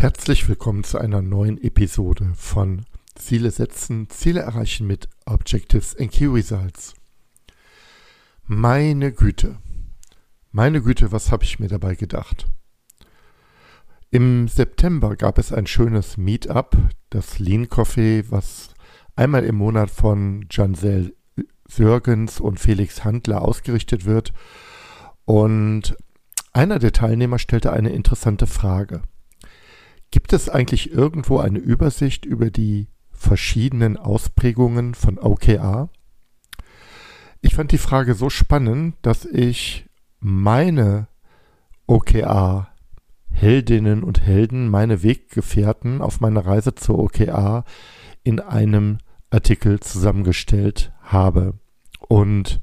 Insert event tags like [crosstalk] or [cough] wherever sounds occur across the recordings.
Herzlich willkommen zu einer neuen Episode von Ziele setzen, Ziele erreichen mit Objectives and Key Results. Meine Güte, meine Güte, was habe ich mir dabei gedacht? Im September gab es ein schönes Meetup, das Lean Coffee, was einmal im Monat von Jansel Sörgens und Felix Handler ausgerichtet wird. Und einer der Teilnehmer stellte eine interessante Frage. Gibt es eigentlich irgendwo eine Übersicht über die verschiedenen Ausprägungen von OKR? Ich fand die Frage so spannend, dass ich meine OKR Heldinnen und Helden, meine Weggefährten auf meiner Reise zur OKR in einem Artikel zusammengestellt habe. Und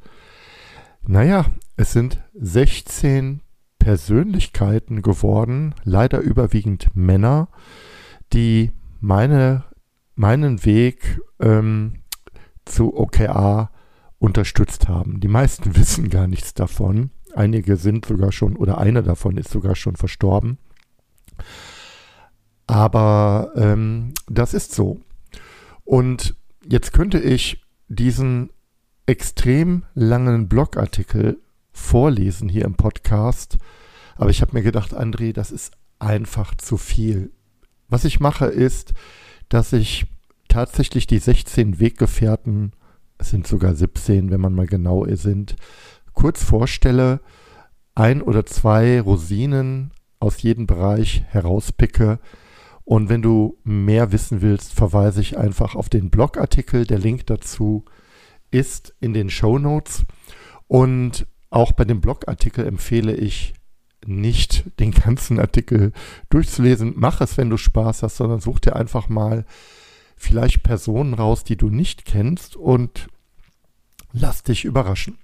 naja, es sind 16 Persönlichkeiten geworden, leider überwiegend Männer, die meine, meinen Weg ähm, zu OKR unterstützt haben. Die meisten [laughs] wissen gar nichts davon. Einige sind sogar schon, oder einer davon ist sogar schon verstorben. Aber ähm, das ist so. Und jetzt könnte ich diesen extrem langen Blogartikel vorlesen hier im Podcast. Aber ich habe mir gedacht, André, das ist einfach zu viel. Was ich mache ist, dass ich tatsächlich die 16 Weggefährten, es sind sogar 17, wenn man mal genau sind, kurz vorstelle, ein oder zwei Rosinen aus jedem Bereich herauspicke. Und wenn du mehr wissen willst, verweise ich einfach auf den Blogartikel. Der Link dazu ist in den Show Notes. Und auch bei dem Blogartikel empfehle ich nicht den ganzen Artikel durchzulesen. Mach es, wenn du Spaß hast, sondern such dir einfach mal vielleicht Personen raus, die du nicht kennst und lass dich überraschen.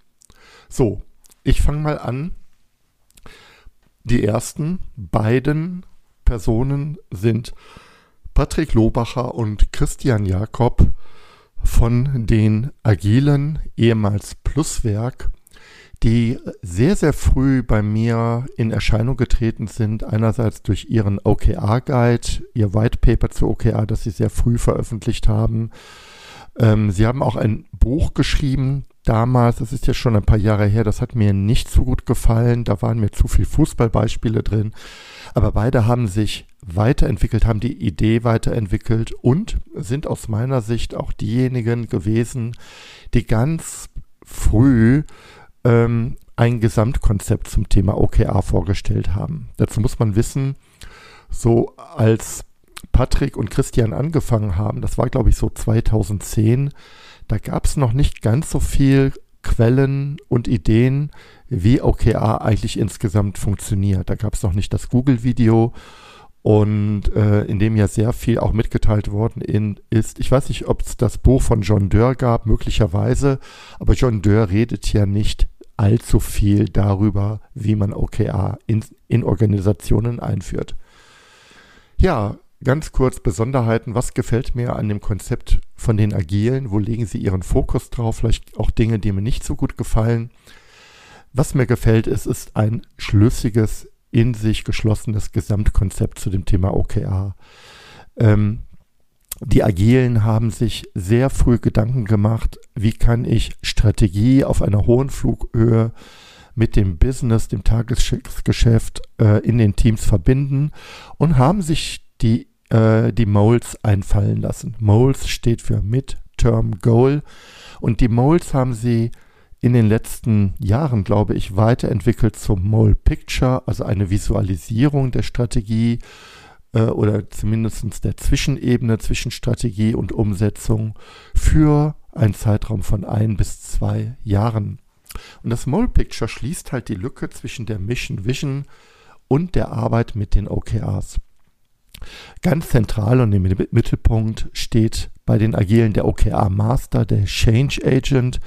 So, ich fange mal an. Die ersten beiden Personen sind Patrick Lobacher und Christian Jakob von den agilen, ehemals Pluswerk die sehr, sehr früh bei mir in Erscheinung getreten sind. Einerseits durch ihren OKR-Guide, ihr White Paper zu OKR, das sie sehr früh veröffentlicht haben. Ähm, sie haben auch ein Buch geschrieben, damals, das ist ja schon ein paar Jahre her, das hat mir nicht so gut gefallen, da waren mir zu viele Fußballbeispiele drin, aber beide haben sich weiterentwickelt, haben die Idee weiterentwickelt und sind aus meiner Sicht auch diejenigen gewesen, die ganz früh ähm, ein Gesamtkonzept zum Thema OKR vorgestellt haben. Dazu muss man wissen, so als Patrick und Christian angefangen haben, das war glaube ich so 2010, da gab es noch nicht ganz so viel Quellen und Ideen, wie OKR eigentlich insgesamt funktioniert. Da gab es noch nicht das Google-Video und äh, in dem ja sehr viel auch mitgeteilt worden in, ist. Ich weiß nicht, ob es das Buch von John Dörr gab, möglicherweise, aber John Dörr redet ja nicht allzu viel darüber, wie man OKR in, in Organisationen einführt. Ja, ganz kurz Besonderheiten. Was gefällt mir an dem Konzept von den Agilen? Wo legen Sie Ihren Fokus drauf? Vielleicht auch Dinge, die mir nicht so gut gefallen. Was mir gefällt, ist, ist ein schlüssiges in sich geschlossenes Gesamtkonzept zu dem Thema OKR. Ähm, die Agilen haben sich sehr früh Gedanken gemacht, wie kann ich Strategie auf einer hohen Flughöhe mit dem Business, dem Tagesgeschäft äh, in den Teams verbinden und haben sich die, äh, die Moles einfallen lassen. Moles steht für Mid-Term Goal und die Moles haben sie in den letzten Jahren, glaube ich, weiterentwickelt zum Mole Picture, also eine Visualisierung der Strategie äh, oder zumindest der Zwischenebene zwischen Strategie und Umsetzung für einen Zeitraum von ein bis zwei Jahren. Und das Mole Picture schließt halt die Lücke zwischen der Mission Vision und der Arbeit mit den OKRs. Ganz zentral und im Mittelpunkt steht bei den Agilen der OKR Master, der Change Agent,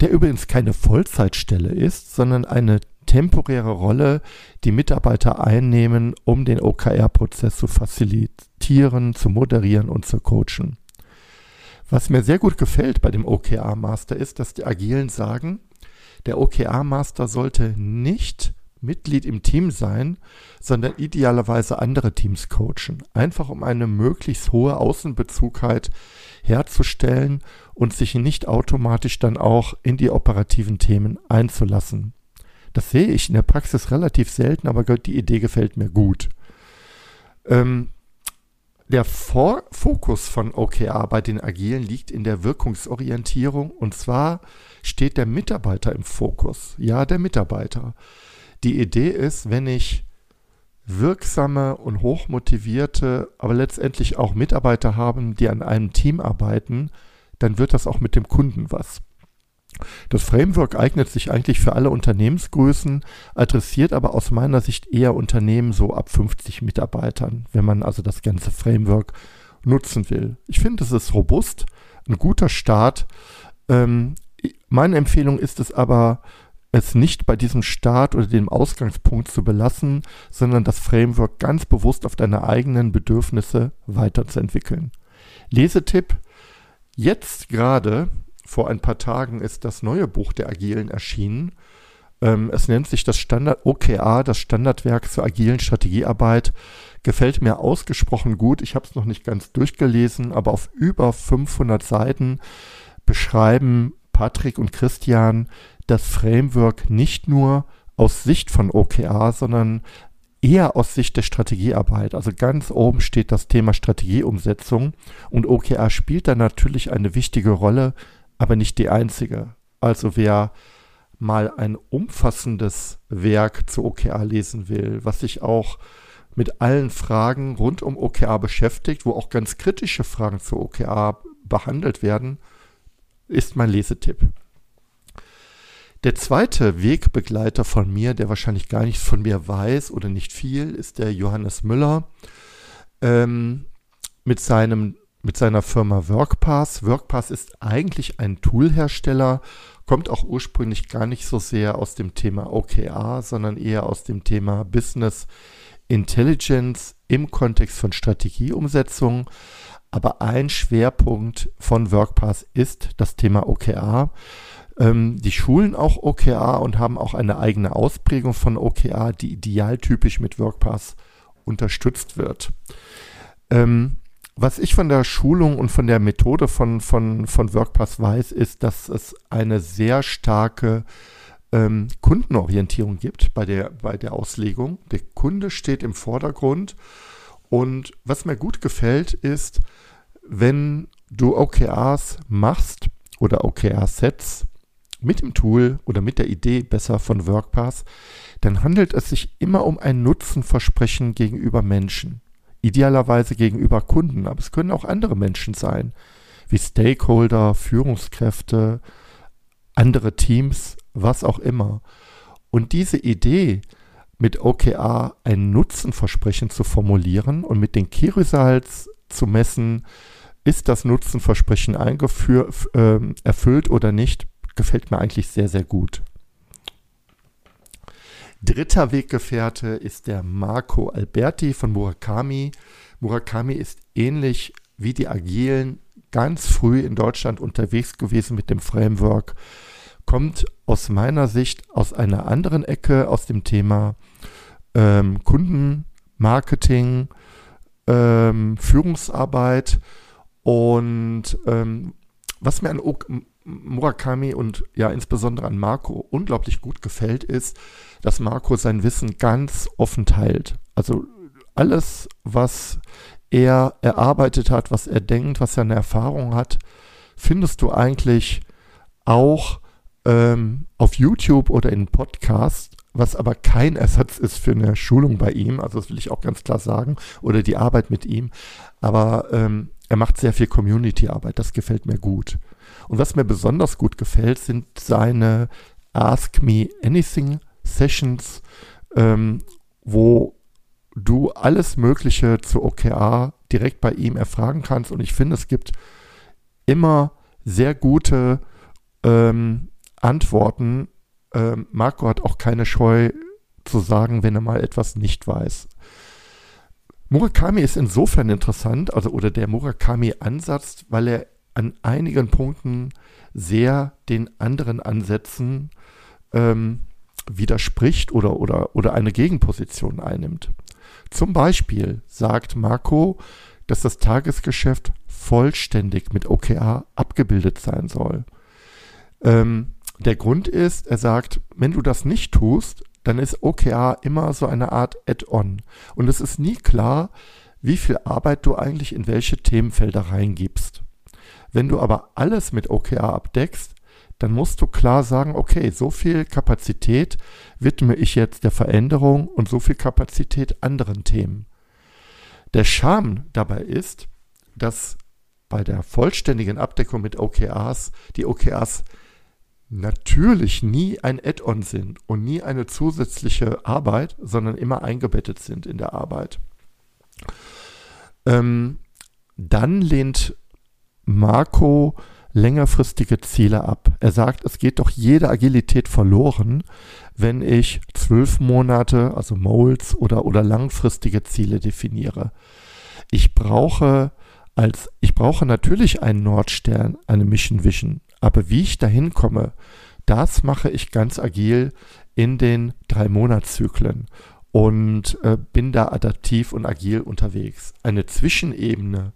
der übrigens keine Vollzeitstelle ist, sondern eine temporäre Rolle, die Mitarbeiter einnehmen, um den OKR-Prozess zu facilitieren, zu moderieren und zu coachen. Was mir sehr gut gefällt bei dem OKR-Master ist, dass die Agilen sagen, der OKR-Master sollte nicht Mitglied im Team sein, sondern idealerweise andere Teams coachen. Einfach um eine möglichst hohe Außenbezugheit herzustellen und sich nicht automatisch dann auch in die operativen Themen einzulassen. Das sehe ich in der Praxis relativ selten, aber die Idee gefällt mir gut. Ähm, der Vor Fokus von OKR bei den Agilen liegt in der Wirkungsorientierung und zwar steht der Mitarbeiter im Fokus. Ja, der Mitarbeiter. Die Idee ist, wenn ich wirksame und hochmotivierte, aber letztendlich auch Mitarbeiter haben, die an einem Team arbeiten, dann wird das auch mit dem Kunden was. Das Framework eignet sich eigentlich für alle Unternehmensgrößen, adressiert aber aus meiner Sicht eher Unternehmen so ab 50 Mitarbeitern, wenn man also das ganze Framework nutzen will. Ich finde, es ist robust, ein guter Start. Ähm, meine Empfehlung ist es aber, es nicht bei diesem Start oder dem Ausgangspunkt zu belassen, sondern das Framework ganz bewusst auf deine eigenen Bedürfnisse weiterzuentwickeln. Lesetipp. Jetzt gerade vor ein paar Tagen ist das neue Buch der Agilen erschienen. Ähm, es nennt sich das Standard OKA, das Standardwerk zur agilen Strategiearbeit. Gefällt mir ausgesprochen gut. Ich habe es noch nicht ganz durchgelesen, aber auf über 500 Seiten beschreiben Patrick und Christian das Framework nicht nur aus Sicht von OKA, sondern eher aus Sicht der Strategiearbeit. Also ganz oben steht das Thema Strategieumsetzung und OKR spielt da natürlich eine wichtige Rolle, aber nicht die einzige. Also wer mal ein umfassendes Werk zu OKR lesen will, was sich auch mit allen Fragen rund um OKR beschäftigt, wo auch ganz kritische Fragen zu OKR behandelt werden, ist mein Lesetipp. Der zweite Wegbegleiter von mir, der wahrscheinlich gar nichts von mir weiß oder nicht viel, ist der Johannes Müller ähm, mit seinem mit seiner Firma WorkPass. WorkPass ist eigentlich ein Toolhersteller, kommt auch ursprünglich gar nicht so sehr aus dem Thema OKR, sondern eher aus dem Thema Business Intelligence im Kontext von Strategieumsetzung. Aber ein Schwerpunkt von WorkPass ist das Thema OKR. Ähm, die schulen auch OKR und haben auch eine eigene Ausprägung von OKR, die idealtypisch mit WorkPass unterstützt wird. Ähm, was ich von der Schulung und von der Methode von, von, von WorkPass weiß, ist, dass es eine sehr starke ähm, Kundenorientierung gibt bei der, bei der Auslegung. Der Kunde steht im Vordergrund. Und was mir gut gefällt, ist, wenn du OKRs machst oder OKR-Sets mit dem Tool oder mit der Idee besser von WorkPass, dann handelt es sich immer um ein Nutzenversprechen gegenüber Menschen idealerweise gegenüber Kunden, aber es können auch andere Menschen sein, wie Stakeholder, Führungskräfte, andere Teams, was auch immer. Und diese Idee, mit OKR ein Nutzenversprechen zu formulieren und mit den Key Results zu messen, ist das Nutzenversprechen eingeführt, äh, erfüllt oder nicht, gefällt mir eigentlich sehr, sehr gut. Dritter Weggefährte ist der Marco Alberti von Murakami. Murakami ist ähnlich wie die Agilen ganz früh in Deutschland unterwegs gewesen mit dem Framework, kommt aus meiner Sicht aus einer anderen Ecke, aus dem Thema ähm, Kundenmarketing, ähm, Führungsarbeit und ähm, was mir an Murakami und ja insbesondere an Marco unglaublich gut gefällt, ist, dass Marco sein Wissen ganz offen teilt. Also alles, was er erarbeitet hat, was er denkt, was er eine Erfahrung hat, findest du eigentlich auch ähm, auf YouTube oder in Podcast, was aber kein Ersatz ist für eine Schulung bei ihm. Also das will ich auch ganz klar sagen. Oder die Arbeit mit ihm. Aber ähm, er macht sehr viel Community-Arbeit. Das gefällt mir gut. Und was mir besonders gut gefällt, sind seine Ask Me Anything Sessions, ähm, wo du alles Mögliche zu OKR direkt bei ihm erfragen kannst. Und ich finde, es gibt immer sehr gute ähm, Antworten. Ähm, Marco hat auch keine Scheu zu sagen, wenn er mal etwas nicht weiß. Murakami ist insofern interessant, also oder der Murakami-Ansatz, weil er an einigen Punkten sehr den anderen Ansätzen ähm, widerspricht oder, oder, oder eine Gegenposition einnimmt. Zum Beispiel sagt Marco, dass das Tagesgeschäft vollständig mit OKR abgebildet sein soll. Ähm, der Grund ist, er sagt, wenn du das nicht tust, dann ist OKR immer so eine Art Add-on. Und es ist nie klar, wie viel Arbeit du eigentlich in welche Themenfelder reingibst. Wenn du aber alles mit OKR abdeckst, dann musst du klar sagen, okay, so viel Kapazität widme ich jetzt der Veränderung und so viel Kapazität anderen Themen. Der Charme dabei ist, dass bei der vollständigen Abdeckung mit OKRs die OKRs natürlich nie ein Add-on sind und nie eine zusätzliche Arbeit, sondern immer eingebettet sind in der Arbeit. Ähm, dann lehnt Marco längerfristige Ziele ab. Er sagt, es geht doch jede Agilität verloren, wenn ich zwölf Monate, also Moles oder, oder langfristige Ziele definiere. Ich brauche als, ich brauche natürlich einen Nordstern, eine Mission Vision, aber wie ich dahin komme, das mache ich ganz agil in den drei Monatszyklen und äh, bin da adaptiv und agil unterwegs. Eine Zwischenebene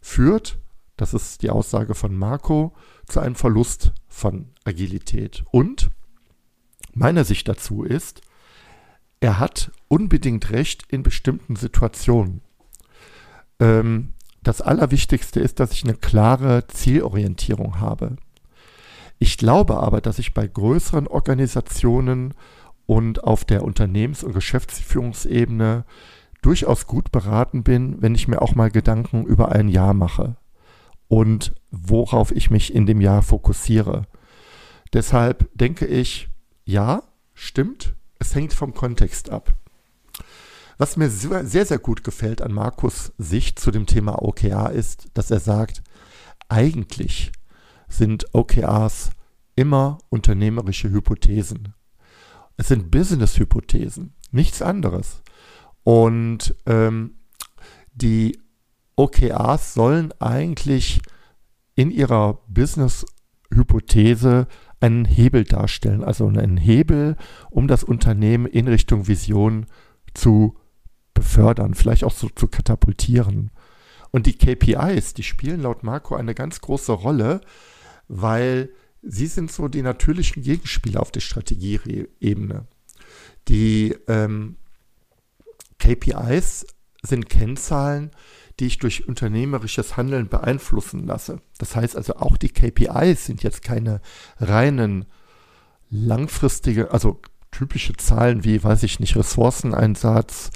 führt das ist die Aussage von Marco, zu einem Verlust von Agilität. Und meine Sicht dazu ist, er hat unbedingt recht in bestimmten Situationen. Ähm, das Allerwichtigste ist, dass ich eine klare Zielorientierung habe. Ich glaube aber, dass ich bei größeren Organisationen und auf der Unternehmens- und Geschäftsführungsebene durchaus gut beraten bin, wenn ich mir auch mal Gedanken über ein Jahr mache und worauf ich mich in dem Jahr fokussiere. Deshalb denke ich, ja, stimmt, es hängt vom Kontext ab. Was mir sehr, sehr gut gefällt an Markus Sicht zu dem Thema OKR ist, dass er sagt, eigentlich sind OKRs immer unternehmerische Hypothesen. Es sind Business-Hypothesen, nichts anderes. Und ähm, die OKRs sollen eigentlich in ihrer Business-Hypothese einen Hebel darstellen, also einen Hebel, um das Unternehmen in Richtung Vision zu befördern, vielleicht auch so zu katapultieren. Und die KPIs, die spielen laut Marco eine ganz große Rolle, weil sie sind so die natürlichen Gegenspieler auf der Strategieebene. Die ähm, KPIs sind Kennzahlen, die ich durch unternehmerisches Handeln beeinflussen lasse. Das heißt also auch die KPIs sind jetzt keine reinen langfristige, also typische Zahlen wie, weiß ich nicht, Ressourceneinsatz,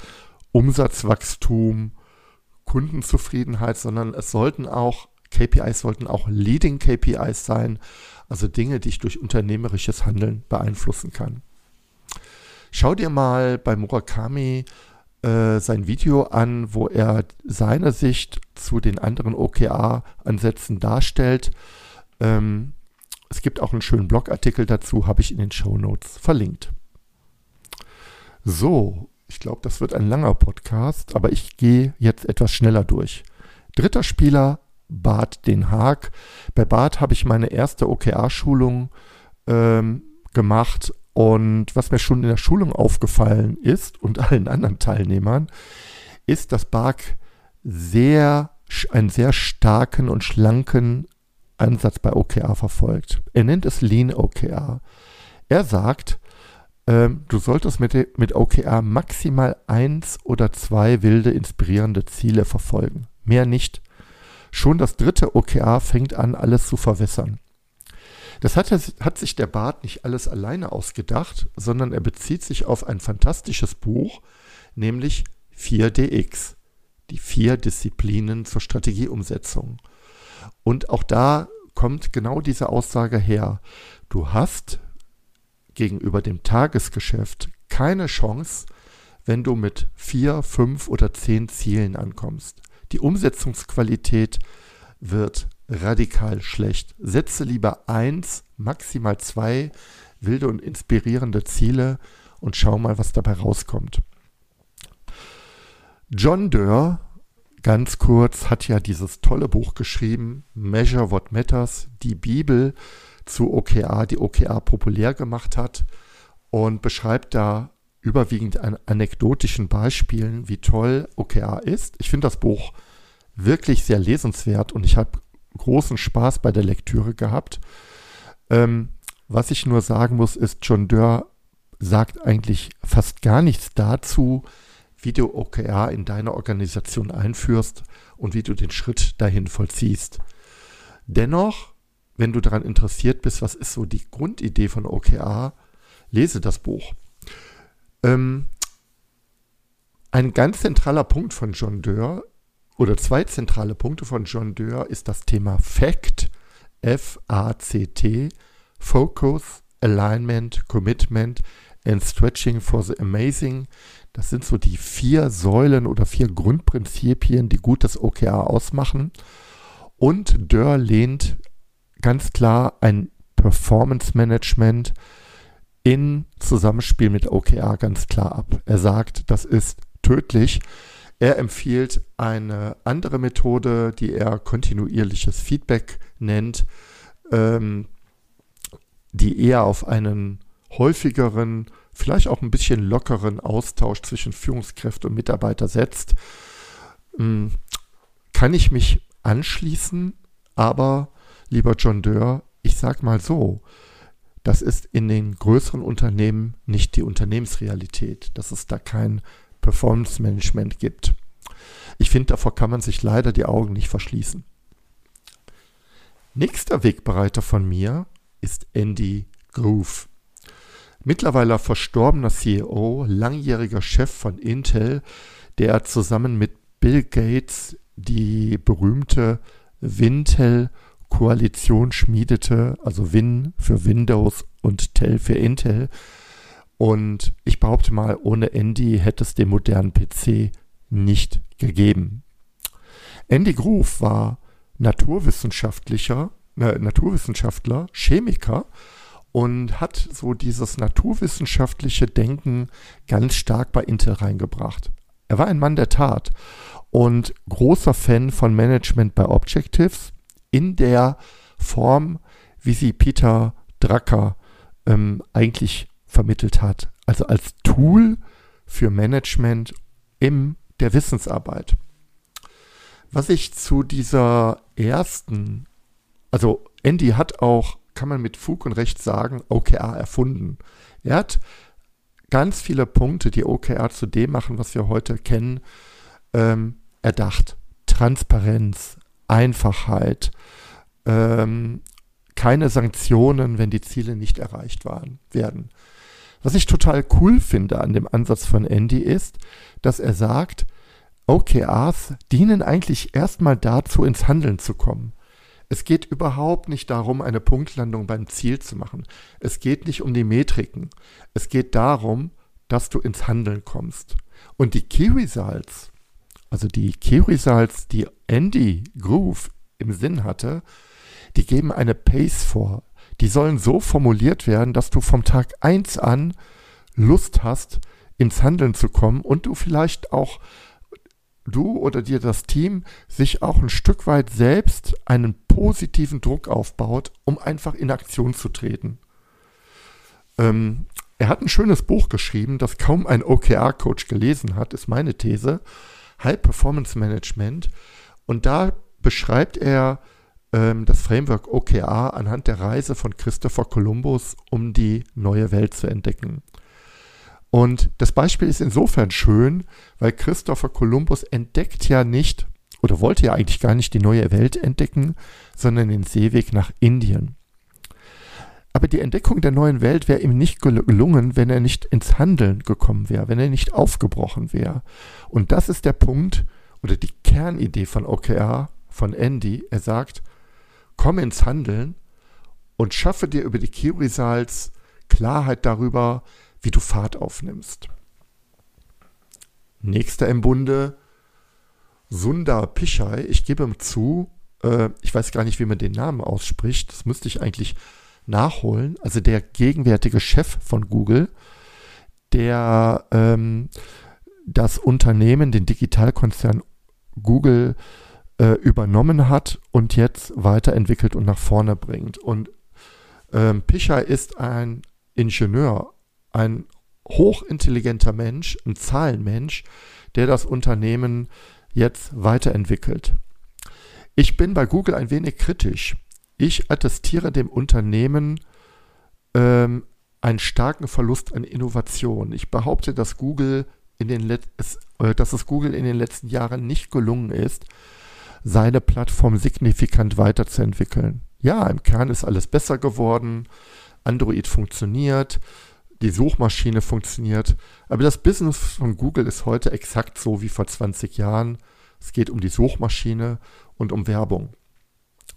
Umsatzwachstum, Kundenzufriedenheit, sondern es sollten auch, KPIs sollten auch Leading KPIs sein, also Dinge, die ich durch unternehmerisches Handeln beeinflussen kann. Schau dir mal bei Murakami äh, sein Video an, wo er seine Sicht zu den anderen OKR-Ansätzen darstellt. Ähm, es gibt auch einen schönen Blogartikel dazu, habe ich in den Show Notes verlinkt. So, ich glaube, das wird ein langer Podcast, aber ich gehe jetzt etwas schneller durch. Dritter Spieler, Bart Den Haag. Bei Bart habe ich meine erste OKR-Schulung ähm, gemacht und was mir schon in der Schulung aufgefallen ist und allen anderen Teilnehmern, ist, dass Bark sehr, einen sehr starken und schlanken Ansatz bei OKR verfolgt. Er nennt es Lean OKR. Er sagt, ähm, du solltest mit, mit OKR maximal eins oder zwei wilde, inspirierende Ziele verfolgen. Mehr nicht. Schon das dritte OKR fängt an, alles zu verwässern. Das hat, hat sich der Bart nicht alles alleine ausgedacht, sondern er bezieht sich auf ein fantastisches Buch, nämlich 4DX, die vier Disziplinen zur Strategieumsetzung. Und auch da kommt genau diese Aussage her. Du hast gegenüber dem Tagesgeschäft keine Chance, wenn du mit vier, fünf oder zehn Zielen ankommst. Die Umsetzungsqualität wird radikal schlecht. Setze lieber eins, maximal zwei wilde und inspirierende Ziele und schau mal, was dabei rauskommt. John Doerr, ganz kurz, hat ja dieses tolle Buch geschrieben, Measure What Matters, die Bibel zu OKR, die OKR populär gemacht hat und beschreibt da überwiegend an anekdotischen Beispielen, wie toll OKR ist. Ich finde das Buch wirklich sehr lesenswert und ich habe großen Spaß bei der Lektüre gehabt. Ähm, was ich nur sagen muss, ist, John Dörr sagt eigentlich fast gar nichts dazu, wie du OKR in deiner Organisation einführst und wie du den Schritt dahin vollziehst. Dennoch, wenn du daran interessiert bist, was ist so die Grundidee von OKR, lese das Buch. Ähm, ein ganz zentraler Punkt von John Dörr oder zwei zentrale Punkte von John Dörr ist das Thema FACT, F-A-C-T, Focus, Alignment, Commitment and Stretching for the Amazing. Das sind so die vier Säulen oder vier Grundprinzipien, die gutes OKR ausmachen. Und Dörr lehnt ganz klar ein Performance Management in Zusammenspiel mit OKR ganz klar ab. Er sagt, das ist tödlich. Er empfiehlt eine andere Methode, die er kontinuierliches Feedback nennt, ähm, die eher auf einen häufigeren vielleicht auch ein bisschen lockeren Austausch zwischen Führungskräfte und Mitarbeiter setzt, hm, kann ich mich anschließen, aber lieber John Dörr, ich sag mal so, das ist in den größeren Unternehmen nicht die Unternehmensrealität, dass es da kein Performance Management gibt. Ich finde, davor kann man sich leider die Augen nicht verschließen. Nächster Wegbereiter von mir ist Andy Groove. Mittlerweile verstorbener CEO, langjähriger Chef von Intel, der zusammen mit Bill Gates die berühmte Wintel-Koalition schmiedete, also Win für Windows und Tel für Intel. Und ich behaupte mal, ohne Andy hätte es den modernen PC nicht gegeben. Andy Groove war naturwissenschaftlicher, äh, Naturwissenschaftler, Chemiker und hat so dieses naturwissenschaftliche Denken ganz stark bei Intel reingebracht. Er war ein Mann der Tat und großer Fan von Management bei Objectives in der Form, wie sie Peter Drucker ähm, eigentlich vermittelt hat. Also als Tool für Management in der Wissensarbeit. Was ich zu dieser ersten, also Andy hat auch kann man mit Fug und Recht sagen, OKR erfunden. Er hat ganz viele Punkte, die OKR zu dem machen, was wir heute kennen, ähm, erdacht. Transparenz, Einfachheit, ähm, keine Sanktionen, wenn die Ziele nicht erreicht waren, werden. Was ich total cool finde an dem Ansatz von Andy ist, dass er sagt, OKRs dienen eigentlich erstmal dazu, ins Handeln zu kommen. Es geht überhaupt nicht darum, eine Punktlandung beim Ziel zu machen. Es geht nicht um die Metriken. Es geht darum, dass du ins Handeln kommst. Und die Key Results, also die Key Results, die Andy Groove im Sinn hatte, die geben eine Pace vor. Die sollen so formuliert werden, dass du vom Tag 1 an Lust hast, ins Handeln zu kommen und du vielleicht auch du oder dir das Team sich auch ein Stück weit selbst einen positiven Druck aufbaut, um einfach in Aktion zu treten. Ähm, er hat ein schönes Buch geschrieben, das kaum ein OKR-Coach gelesen hat, ist meine These. High Performance Management. Und da beschreibt er das Framework OKR anhand der Reise von Christopher Columbus, um die neue Welt zu entdecken. Und das Beispiel ist insofern schön, weil Christopher Columbus entdeckt ja nicht oder wollte ja eigentlich gar nicht die neue Welt entdecken, sondern den Seeweg nach Indien. Aber die Entdeckung der neuen Welt wäre ihm nicht gelungen, wenn er nicht ins Handeln gekommen wäre, wenn er nicht aufgebrochen wäre. Und das ist der Punkt oder die Kernidee von OKR, von Andy. Er sagt, komm ins Handeln und schaffe dir über die Key Results Klarheit darüber, wie du Fahrt aufnimmst. Nächster im Bunde, Sundar Pichai. Ich gebe ihm zu, äh, ich weiß gar nicht, wie man den Namen ausspricht. Das müsste ich eigentlich nachholen. Also der gegenwärtige Chef von Google, der ähm, das Unternehmen, den Digitalkonzern Google äh, übernommen hat und jetzt weiterentwickelt und nach vorne bringt. Und ähm, Pichai ist ein Ingenieur, ein hochintelligenter Mensch, ein Zahlenmensch, der das Unternehmen jetzt weiterentwickelt. Ich bin bei Google ein wenig kritisch. Ich attestiere dem Unternehmen ähm, einen starken Verlust an Innovation. Ich behaupte, dass Google in den Let es, äh, dass es Google in den letzten Jahren nicht gelungen ist, seine Plattform signifikant weiterzuentwickeln. Ja, im Kern ist alles besser geworden. Android funktioniert, die Suchmaschine funktioniert, aber das Business von Google ist heute exakt so wie vor 20 Jahren. Es geht um die Suchmaschine und um Werbung.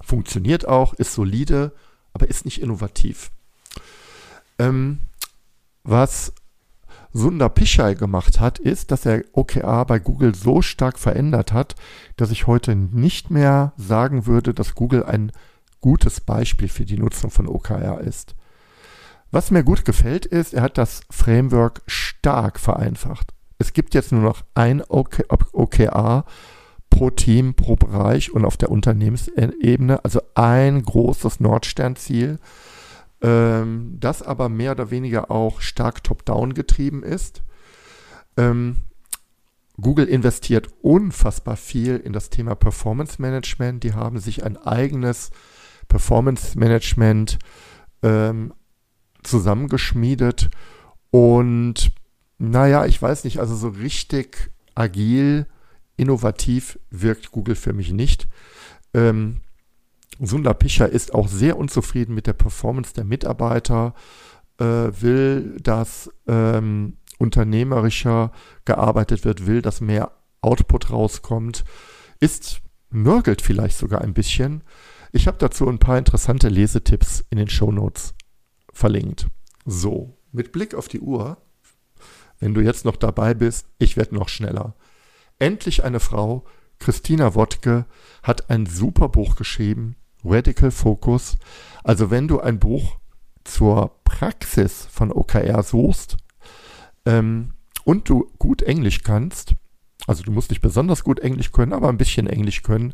Funktioniert auch, ist solide, aber ist nicht innovativ. Ähm, was Sundar Pichai gemacht hat, ist, dass er OKR bei Google so stark verändert hat, dass ich heute nicht mehr sagen würde, dass Google ein gutes Beispiel für die Nutzung von OKR ist. Was mir gut gefällt, ist, er hat das Framework stark vereinfacht. Es gibt jetzt nur noch ein OKR pro Team, pro Bereich und auf der Unternehmensebene, also ein großes Nordsternziel, ähm, das aber mehr oder weniger auch stark top-down getrieben ist. Ähm, Google investiert unfassbar viel in das Thema Performance Management. Die haben sich ein eigenes Performance Management ähm, zusammengeschmiedet und naja, ich weiß nicht, also so richtig agil, innovativ wirkt Google für mich nicht. Ähm, Sundar Pichai ist auch sehr unzufrieden mit der Performance der Mitarbeiter, äh, will, dass ähm, unternehmerischer gearbeitet wird, will, dass mehr Output rauskommt, ist nörgelt vielleicht sogar ein bisschen. Ich habe dazu ein paar interessante Lesetipps in den Show Notes verlinkt. So, mit Blick auf die Uhr, wenn du jetzt noch dabei bist, ich werde noch schneller. Endlich eine Frau, Christina Wodke, hat ein super Buch geschrieben, Radical Focus. Also wenn du ein Buch zur Praxis von OKR suchst ähm, und du gut Englisch kannst, also du musst nicht besonders gut Englisch können, aber ein bisschen Englisch können,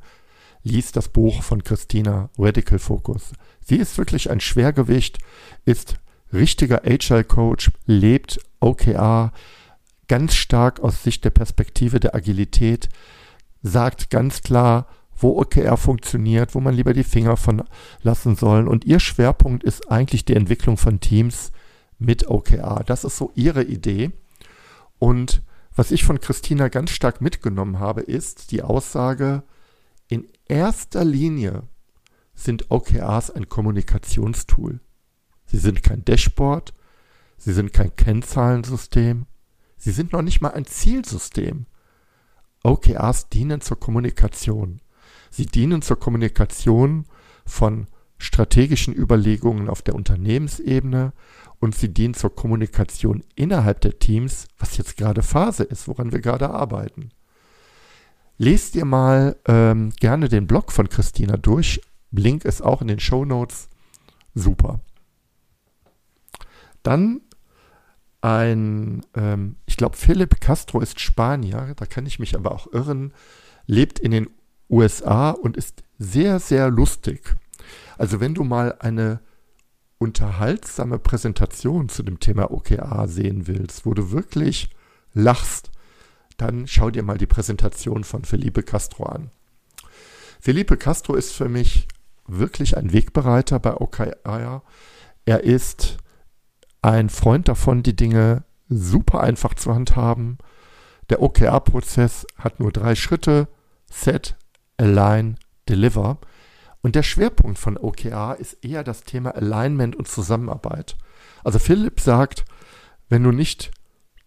lies das Buch von Christina Radical Focus. Sie ist wirklich ein Schwergewicht, ist richtiger Agile Coach, lebt OKR ganz stark aus Sicht der Perspektive der Agilität, sagt ganz klar, wo OKR funktioniert, wo man lieber die Finger von lassen soll. Und ihr Schwerpunkt ist eigentlich die Entwicklung von Teams mit OKR. Das ist so ihre Idee. Und was ich von Christina ganz stark mitgenommen habe, ist die Aussage, in erster Linie sind OKRs ein Kommunikationstool. Sie sind kein Dashboard, sie sind kein Kennzahlensystem, sie sind noch nicht mal ein Zielsystem. OKRs dienen zur Kommunikation. Sie dienen zur Kommunikation von strategischen Überlegungen auf der Unternehmensebene und sie dienen zur Kommunikation innerhalb der Teams, was jetzt gerade Phase ist, woran wir gerade arbeiten. Lest dir mal ähm, gerne den Blog von Christina durch. Link ist auch in den Show Notes. Super. Dann ein, ähm, ich glaube, Philipp Castro ist Spanier, da kann ich mich aber auch irren, lebt in den USA und ist sehr, sehr lustig. Also wenn du mal eine unterhaltsame Präsentation zu dem Thema OKA sehen willst, wo du wirklich lachst, dann schau dir mal die Präsentation von Felipe Castro an. Felipe Castro ist für mich wirklich ein Wegbereiter bei OKR. Er ist ein Freund davon, die Dinge super einfach zu handhaben. Der OKR-Prozess hat nur drei Schritte. Set, Align, Deliver. Und der Schwerpunkt von OKR ist eher das Thema Alignment und Zusammenarbeit. Also Philipp sagt, wenn du nicht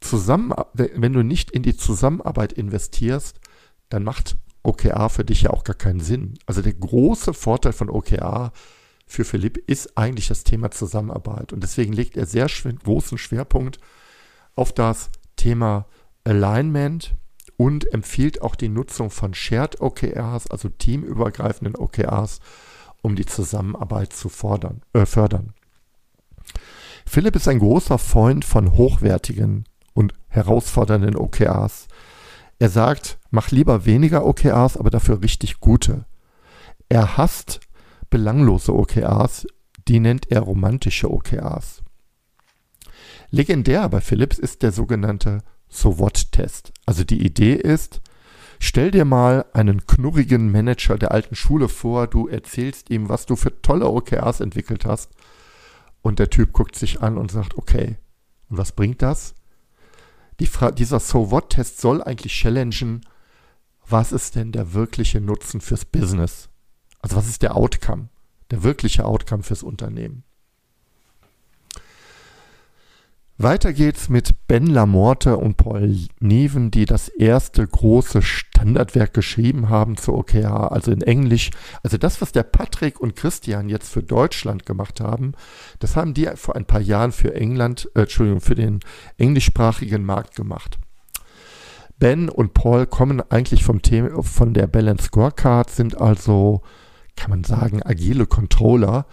zusammen, wenn du nicht in die Zusammenarbeit investierst, dann macht OKR für dich ja auch gar keinen Sinn. Also der große Vorteil von OKR für Philipp ist eigentlich das Thema Zusammenarbeit. Und deswegen legt er sehr großen Schwerpunkt auf das Thema Alignment und empfiehlt auch die Nutzung von Shared OKRs, also teamübergreifenden OKRs, um die Zusammenarbeit zu fordern, äh, fördern. Philipp ist ein großer Freund von hochwertigen und herausfordernden OKRs. Er sagt, mach lieber weniger OKRs, aber dafür richtig gute. Er hasst belanglose OKRs, die nennt er romantische OKRs. Legendär bei Philips ist der sogenannte So-What-Test. Also die Idee ist, stell dir mal einen knurrigen Manager der alten Schule vor, du erzählst ihm, was du für tolle OKRs entwickelt hast und der Typ guckt sich an und sagt, okay, und was bringt das? Die dieser So-What-Test soll eigentlich challengen, was ist denn der wirkliche Nutzen fürs Business? Also was ist der Outcome, der wirkliche Outcome fürs Unternehmen? Weiter geht's mit Ben Lamorte und Paul Neven, die das erste große Standardwerk geschrieben haben zu OKR, also in Englisch. Also das, was der Patrick und Christian jetzt für Deutschland gemacht haben, das haben die vor ein paar Jahren für England, äh, Entschuldigung, für den englischsprachigen Markt gemacht. Ben und Paul kommen eigentlich vom Thema, von der Balance Scorecard, sind also, kann man sagen, agile Controller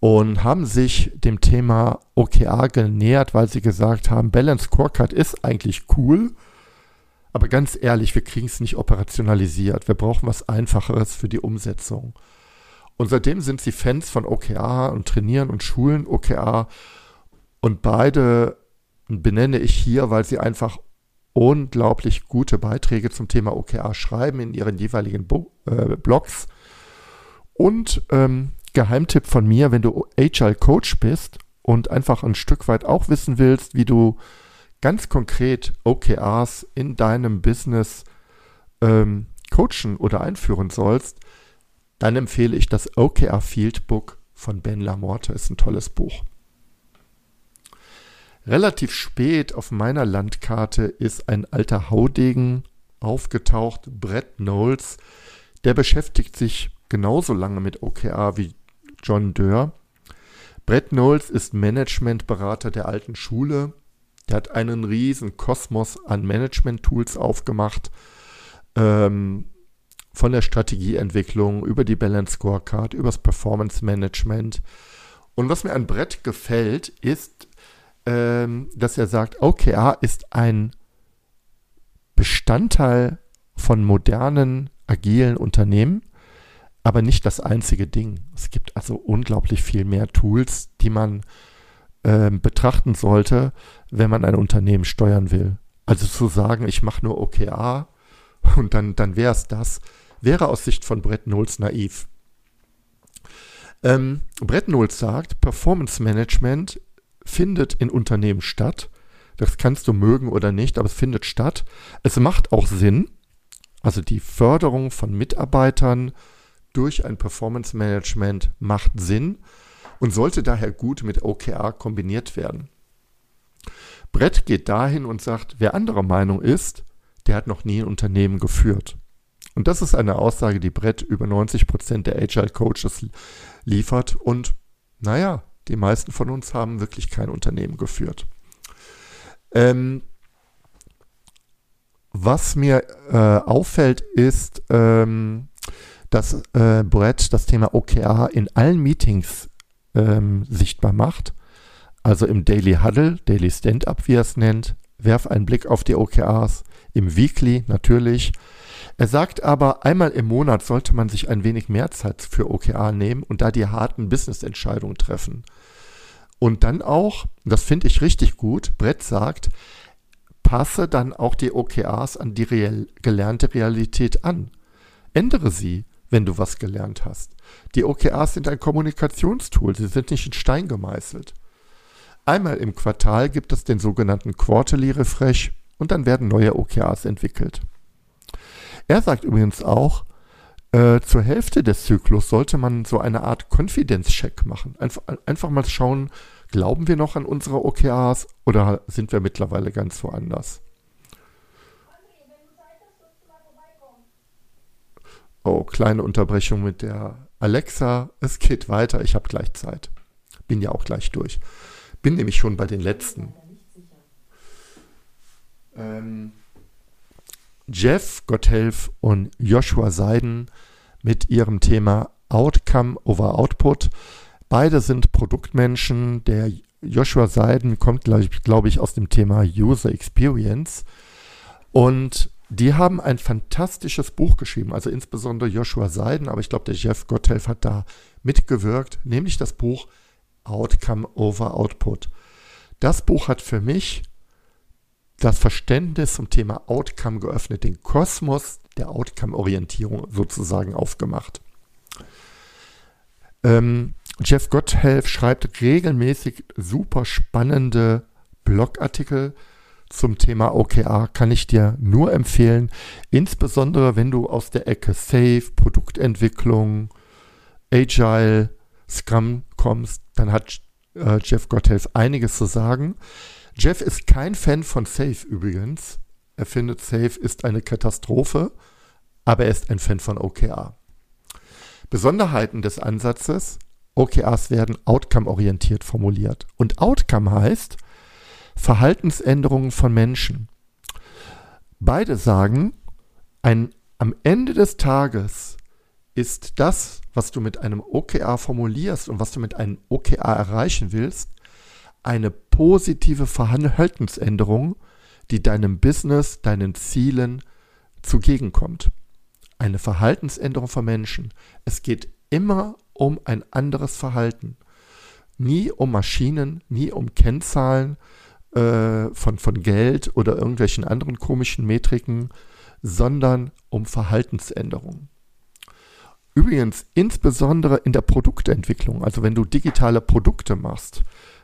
und haben sich dem Thema OKR genähert, weil sie gesagt haben, Balance Scorecard ist eigentlich cool, aber ganz ehrlich, wir kriegen es nicht operationalisiert. Wir brauchen was Einfacheres für die Umsetzung. Und seitdem sind sie Fans von OKR und trainieren und schulen OKR. Und beide benenne ich hier, weil sie einfach unglaublich gute Beiträge zum Thema OKR schreiben in ihren jeweiligen Bo äh, Blogs. Und ähm, Geheimtipp von mir, wenn du Agile Coach bist und einfach ein Stück weit auch wissen willst, wie du ganz konkret OKRs in deinem Business ähm, coachen oder einführen sollst, dann empfehle ich das OKR Field Book von Ben Lamorte. Ist ein tolles Buch. Relativ spät auf meiner Landkarte ist ein alter Haudegen aufgetaucht, Brett Knowles. Der beschäftigt sich genauso lange mit OKR wie John Dörr. Brett Knowles ist Managementberater der alten Schule. Der hat einen riesen Kosmos an Management-Tools aufgemacht. Ähm, von der Strategieentwicklung über die Balance Scorecard, übers Performance Management. Und was mir an Brett gefällt, ist, ähm, dass er sagt, OKR ist ein Bestandteil von modernen, agilen Unternehmen aber nicht das einzige Ding. Es gibt also unglaublich viel mehr Tools, die man äh, betrachten sollte, wenn man ein Unternehmen steuern will. Also zu sagen, ich mache nur OKR [laughs] und dann, dann wäre es das, wäre aus Sicht von Brett Knowles naiv. Ähm, Brett Knowles sagt, Performance Management findet in Unternehmen statt. Das kannst du mögen oder nicht, aber es findet statt. Es macht auch Sinn. Also die Förderung von Mitarbeitern, durch ein Performance Management macht Sinn und sollte daher gut mit OKR kombiniert werden. Brett geht dahin und sagt, wer anderer Meinung ist, der hat noch nie ein Unternehmen geführt. Und das ist eine Aussage, die Brett über 90 Prozent der Agile Coaches liefert. Und naja, die meisten von uns haben wirklich kein Unternehmen geführt. Ähm, was mir äh, auffällt, ist, ähm, dass äh, Brett das Thema OKR in allen Meetings ähm, sichtbar macht. Also im Daily Huddle, Daily Stand-up, wie er es nennt. Werf einen Blick auf die OKRs. Im Weekly natürlich. Er sagt aber, einmal im Monat sollte man sich ein wenig mehr Zeit für OKR nehmen und da die harten Business-Entscheidungen treffen. Und dann auch, das finde ich richtig gut, Brett sagt, passe dann auch die OKRs an die real, gelernte Realität an. Ändere sie wenn du was gelernt hast. Die OKRs sind ein Kommunikationstool, sie sind nicht in Stein gemeißelt. Einmal im Quartal gibt es den sogenannten Quarterly Refresh und dann werden neue OKRs entwickelt. Er sagt übrigens auch, äh, zur Hälfte des Zyklus sollte man so eine Art Konfidenzcheck machen. Einfach, einfach mal schauen, glauben wir noch an unsere OKRs oder sind wir mittlerweile ganz woanders? Oh, kleine Unterbrechung mit der Alexa. Es geht weiter. Ich habe gleich Zeit. Bin ja auch gleich durch. Bin nämlich schon bei den letzten. Ähm, Jeff Gotthelf und Joshua Seiden mit ihrem Thema Outcome over Output. Beide sind Produktmenschen. Der Joshua Seiden kommt, glaube glaub ich, aus dem Thema User Experience. Und die haben ein fantastisches Buch geschrieben, also insbesondere Joshua Seiden, aber ich glaube, der Jeff Gotthelf hat da mitgewirkt, nämlich das Buch Outcome over Output. Das Buch hat für mich das Verständnis zum Thema Outcome geöffnet, den Kosmos der Outcome-Orientierung sozusagen aufgemacht. Ähm, Jeff Gotthelf schreibt regelmäßig super spannende Blogartikel zum Thema OKR, kann ich dir nur empfehlen, insbesondere wenn du aus der Ecke Safe, Produktentwicklung, Agile, Scrum kommst, dann hat äh, Jeff Gotthelf einiges zu sagen. Jeff ist kein Fan von Safe übrigens. Er findet Safe ist eine Katastrophe, aber er ist ein Fan von OKR. Besonderheiten des Ansatzes, OKRs werden outcome-orientiert formuliert. Und Outcome heißt Verhaltensänderungen von Menschen. Beide sagen, ein, am Ende des Tages ist das, was du mit einem OKR formulierst und was du mit einem OKR erreichen willst, eine positive Verhaltensänderung, die deinem Business, deinen Zielen zugegenkommt. Eine Verhaltensänderung von Menschen. Es geht immer um ein anderes Verhalten. Nie um Maschinen, nie um Kennzahlen äh, von, von Geld oder irgendwelchen anderen komischen Metriken, sondern um Verhaltensänderungen. Übrigens, insbesondere in der Produktentwicklung, also wenn du digitale Produkte machst,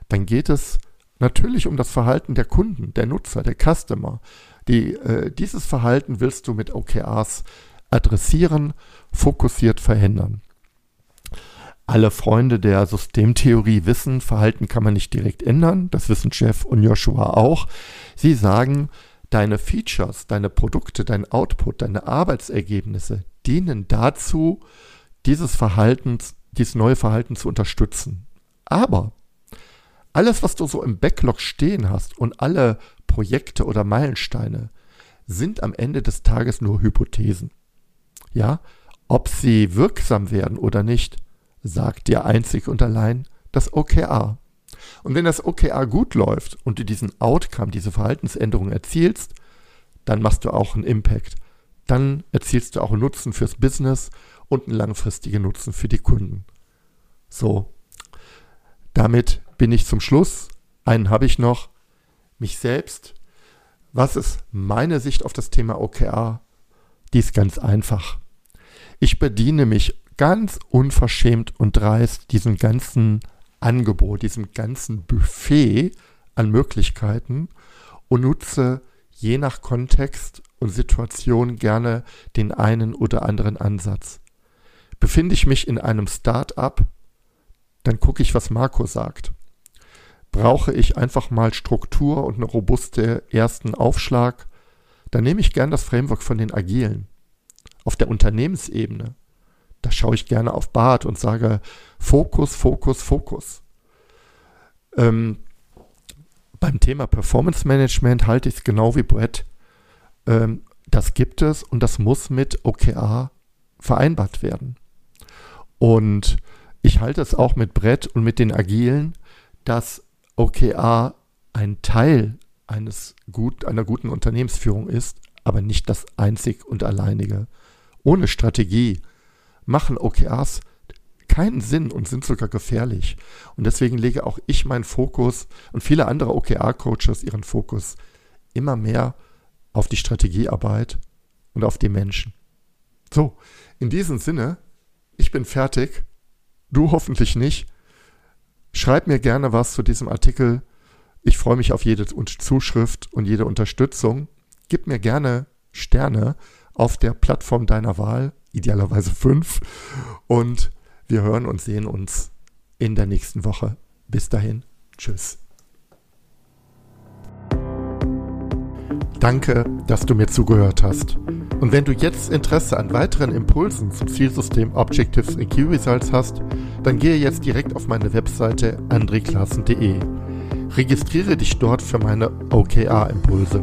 dann geht es natürlich um das Verhalten der Kunden, der Nutzer, der Customer. Die, äh, dieses Verhalten willst du mit OKRs adressieren, fokussiert verhindern. Alle Freunde der Systemtheorie wissen, Verhalten kann man nicht direkt ändern. Das wissen Jeff und Joshua auch. Sie sagen, deine Features, deine Produkte, dein Output, deine Arbeitsergebnisse dienen dazu, dieses Verhaltens, dieses neue Verhalten zu unterstützen. Aber alles, was du so im Backlog stehen hast und alle Projekte oder Meilensteine sind am Ende des Tages nur Hypothesen. Ja, ob sie wirksam werden oder nicht, sagt dir einzig und allein das OKR. Und wenn das OKR gut läuft und du diesen Outcome, diese Verhaltensänderung erzielst, dann machst du auch einen Impact. Dann erzielst du auch einen Nutzen fürs Business und einen langfristigen Nutzen für die Kunden. So, damit bin ich zum Schluss. Einen habe ich noch. Mich selbst. Was ist meine Sicht auf das Thema OKR? Die ist ganz einfach. Ich bediene mich ganz unverschämt und dreist diesem ganzen Angebot, diesem ganzen Buffet an Möglichkeiten und nutze je nach Kontext und Situation gerne den einen oder anderen Ansatz. Befinde ich mich in einem Start-up, dann gucke ich, was Marco sagt brauche ich einfach mal Struktur und eine robuste ersten Aufschlag, dann nehme ich gern das Framework von den Agilen. Auf der Unternehmensebene, da schaue ich gerne auf Bart und sage Fokus, Fokus, Fokus. Ähm, beim Thema Performance Management halte ich es genau wie Brett. Ähm, das gibt es und das muss mit OKR vereinbart werden. Und ich halte es auch mit Brett und mit den Agilen, dass OKR ein Teil eines gut, einer guten Unternehmensführung ist, aber nicht das einzig und alleinige. Ohne Strategie machen OKRs keinen Sinn und sind sogar gefährlich. Und deswegen lege auch ich meinen Fokus und viele andere OKR-Coaches ihren Fokus immer mehr auf die Strategiearbeit und auf die Menschen. So, in diesem Sinne, ich bin fertig, du hoffentlich nicht. Schreib mir gerne was zu diesem Artikel. Ich freue mich auf jede Zuschrift und jede Unterstützung. Gib mir gerne Sterne auf der Plattform deiner Wahl, idealerweise fünf. Und wir hören und sehen uns in der nächsten Woche. Bis dahin, tschüss. Danke, dass du mir zugehört hast. Und wenn du jetzt Interesse an weiteren Impulsen zum Zielsystem Objectives and Key Results hast, dann gehe jetzt direkt auf meine Webseite andreklassen.de. Registriere dich dort für meine OKR-Impulse.